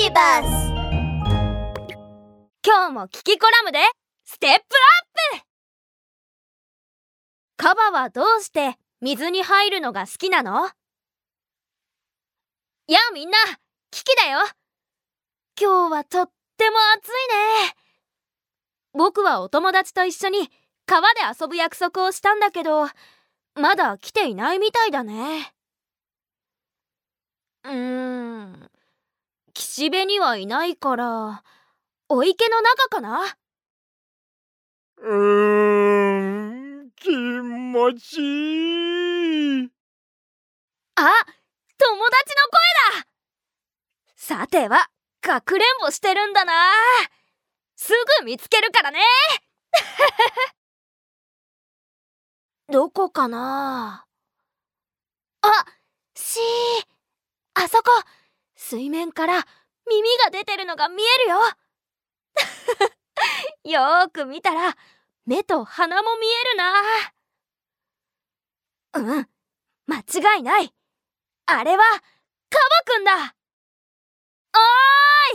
ビバス今日もキキコラムでステップアップ。カバはどうして水に入るのが好きなの？やあみんなキキだよ。今日はとっても暑いね。僕はお友達と一緒に川で遊ぶ約束をしたんだけどまだ来ていないみたいだね。うーん。岸辺にはいないからお池の中かな？うーん、気持ちいい。あ友達の声だ！さてはかくれんぼしてるんだな。すぐ見つけるからね。どこかな？あしーあそこ。水面から耳が出てるのが見えるよ。よーく見たら目と鼻も見えるな。うん間違いない。あれはカバくんだ。お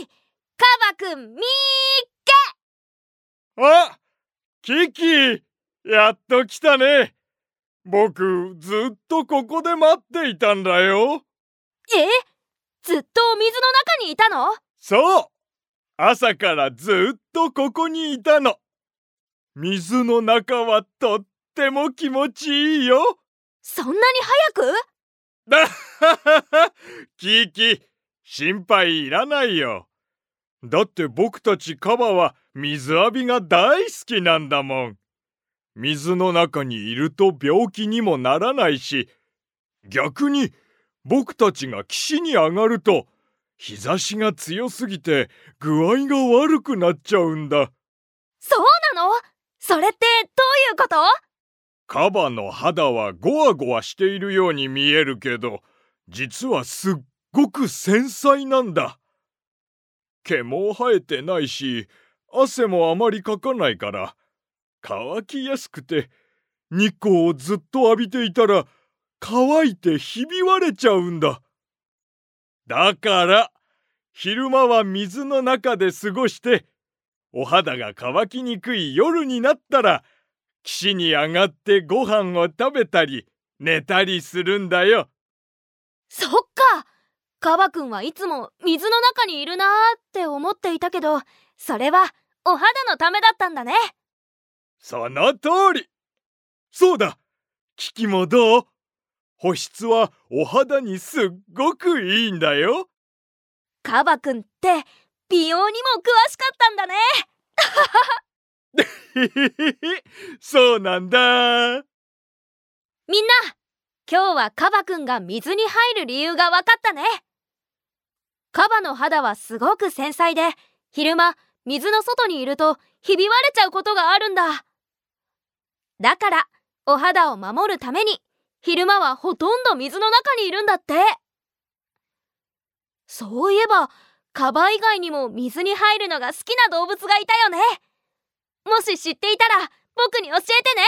ーいカバくんみーあ、キキ、やっと来たね。僕、ずっとここで待っていたんだよ。え？お水の中にいたの？そう。朝からずっとここにいたの。水の中はとっても気持ちいいよ。そんなに早く？だはははキキ、心配いらないよ。だって僕たちカバは水浴びが大好きなんだもん。水の中にいると病気にもならないし、逆に僕たちが岸に上がると日差しが強すぎて具合が悪くなっちゃうんだ。そうなの？それってどういうこと？カバの肌はゴワゴワしているように見えるけど、実はすっごく繊細なんだ。毛も生えてないし、汗もあまりかかないから、乾きやすくて、日光をずっと浴びていたら、乾いてひび割れちゃうんだ。だから、昼間は水の中で過ごして、お肌が乾きにくい夜になったら、岸に上がってご飯を食べたり寝たりするんだよ。そっかカバくんはいつも水の中にいるなーって思っていたけどそれはお肌のためだったんだねその通り。そうだ。キキもどう？保湿はお肌にすっごくいいんだよ。カバくんって美容にも詳しかったんだね そうなんだ。みんな今日はカバくんが水に入る理由が分かったねカバの肌はすごく繊細で昼間水の外にいるとひび割れちゃうことがあるんだだからお肌を守るために昼間はほとんど水の中にいるんだって。そういえばカバ以外にも水に入るのが好きな動物がいたよね。もし知っていたら僕に教えてね。